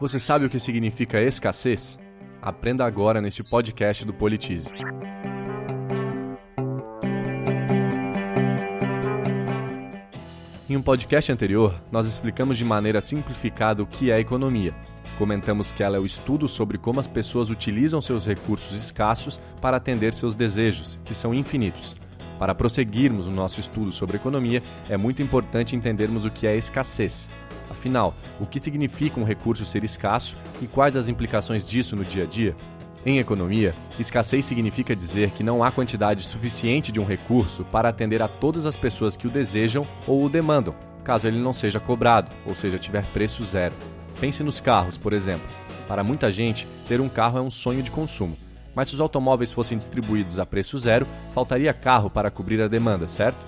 Você sabe o que significa escassez? Aprenda agora neste podcast do Politize. Em um podcast anterior, nós explicamos de maneira simplificada o que é economia. Comentamos que ela é o estudo sobre como as pessoas utilizam seus recursos escassos para atender seus desejos, que são infinitos. Para prosseguirmos o nosso estudo sobre economia, é muito importante entendermos o que é escassez. Afinal, o que significa um recurso ser escasso e quais as implicações disso no dia a dia? Em economia, escassez significa dizer que não há quantidade suficiente de um recurso para atender a todas as pessoas que o desejam ou o demandam, caso ele não seja cobrado, ou seja, tiver preço zero. Pense nos carros, por exemplo. Para muita gente, ter um carro é um sonho de consumo. Mas se os automóveis fossem distribuídos a preço zero, faltaria carro para cobrir a demanda, certo?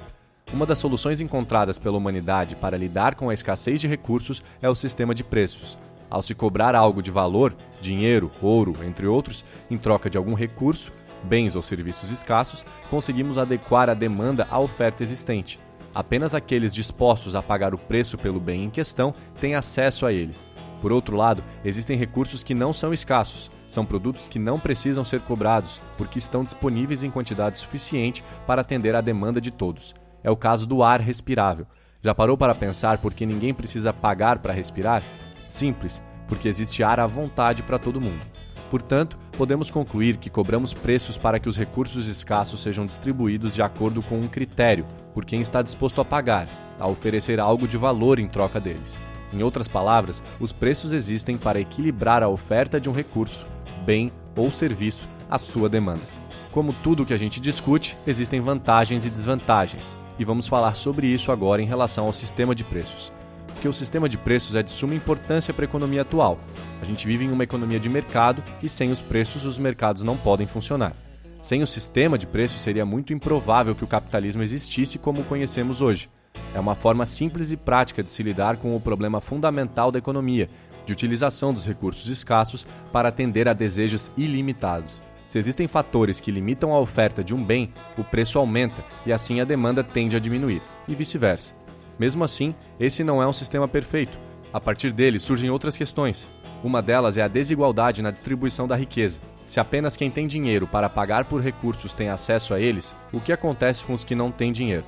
Uma das soluções encontradas pela humanidade para lidar com a escassez de recursos é o sistema de preços. Ao se cobrar algo de valor, dinheiro, ouro, entre outros, em troca de algum recurso, bens ou serviços escassos, conseguimos adequar a demanda à oferta existente. Apenas aqueles dispostos a pagar o preço pelo bem em questão têm acesso a ele. Por outro lado, existem recursos que não são escassos, são produtos que não precisam ser cobrados, porque estão disponíveis em quantidade suficiente para atender à demanda de todos é o caso do ar respirável. Já parou para pensar por que ninguém precisa pagar para respirar? Simples, porque existe ar à vontade para todo mundo. Portanto, podemos concluir que cobramos preços para que os recursos escassos sejam distribuídos de acordo com um critério, por quem está disposto a pagar, a oferecer algo de valor em troca deles. Em outras palavras, os preços existem para equilibrar a oferta de um recurso, bem ou serviço à sua demanda. Como tudo que a gente discute, existem vantagens e desvantagens, e vamos falar sobre isso agora em relação ao sistema de preços. Porque o sistema de preços é de suma importância para a economia atual. A gente vive em uma economia de mercado e sem os preços os mercados não podem funcionar. Sem o sistema de preços seria muito improvável que o capitalismo existisse como o conhecemos hoje. É uma forma simples e prática de se lidar com o problema fundamental da economia, de utilização dos recursos escassos para atender a desejos ilimitados. Se existem fatores que limitam a oferta de um bem, o preço aumenta e assim a demanda tende a diminuir, e vice-versa. Mesmo assim, esse não é um sistema perfeito. A partir dele surgem outras questões. Uma delas é a desigualdade na distribuição da riqueza. Se apenas quem tem dinheiro para pagar por recursos tem acesso a eles, o que acontece com os que não têm dinheiro?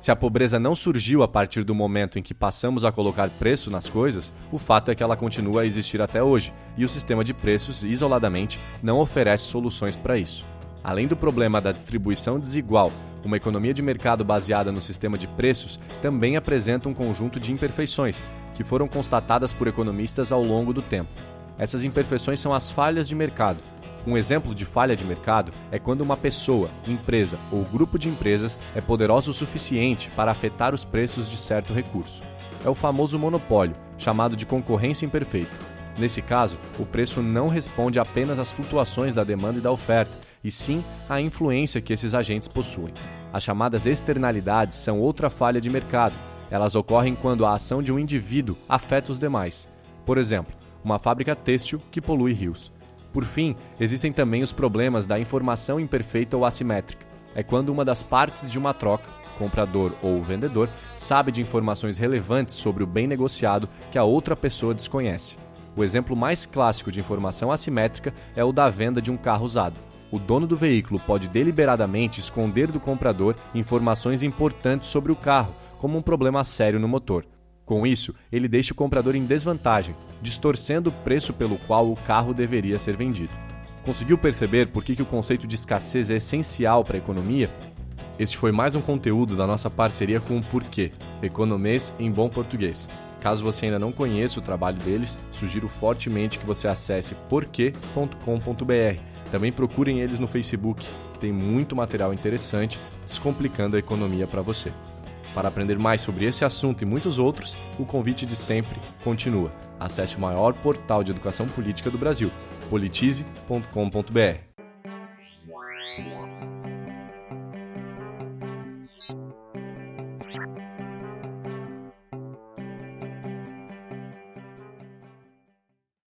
Se a pobreza não surgiu a partir do momento em que passamos a colocar preço nas coisas, o fato é que ela continua a existir até hoje, e o sistema de preços, isoladamente, não oferece soluções para isso. Além do problema da distribuição desigual, uma economia de mercado baseada no sistema de preços também apresenta um conjunto de imperfeições, que foram constatadas por economistas ao longo do tempo. Essas imperfeições são as falhas de mercado, um exemplo de falha de mercado é quando uma pessoa, empresa ou grupo de empresas é poderoso o suficiente para afetar os preços de certo recurso. É o famoso monopólio, chamado de concorrência imperfeita. Nesse caso, o preço não responde apenas às flutuações da demanda e da oferta, e sim à influência que esses agentes possuem. As chamadas externalidades são outra falha de mercado. Elas ocorrem quando a ação de um indivíduo afeta os demais. Por exemplo, uma fábrica têxtil que polui rios. Por fim, existem também os problemas da informação imperfeita ou assimétrica. É quando uma das partes de uma troca, comprador ou vendedor, sabe de informações relevantes sobre o bem negociado que a outra pessoa desconhece. O exemplo mais clássico de informação assimétrica é o da venda de um carro usado. O dono do veículo pode deliberadamente esconder do comprador informações importantes sobre o carro, como um problema sério no motor. Com isso, ele deixa o comprador em desvantagem, distorcendo o preço pelo qual o carro deveria ser vendido. Conseguiu perceber por que, que o conceito de escassez é essencial para a economia? Este foi mais um conteúdo da nossa parceria com o Porquê, Economês em Bom Português. Caso você ainda não conheça o trabalho deles, sugiro fortemente que você acesse porquê.com.br. Também procurem eles no Facebook, que tem muito material interessante descomplicando a economia para você. Para aprender mais sobre esse assunto e muitos outros, o convite de sempre continua. Acesse o maior portal de educação política do Brasil, politize.com.br.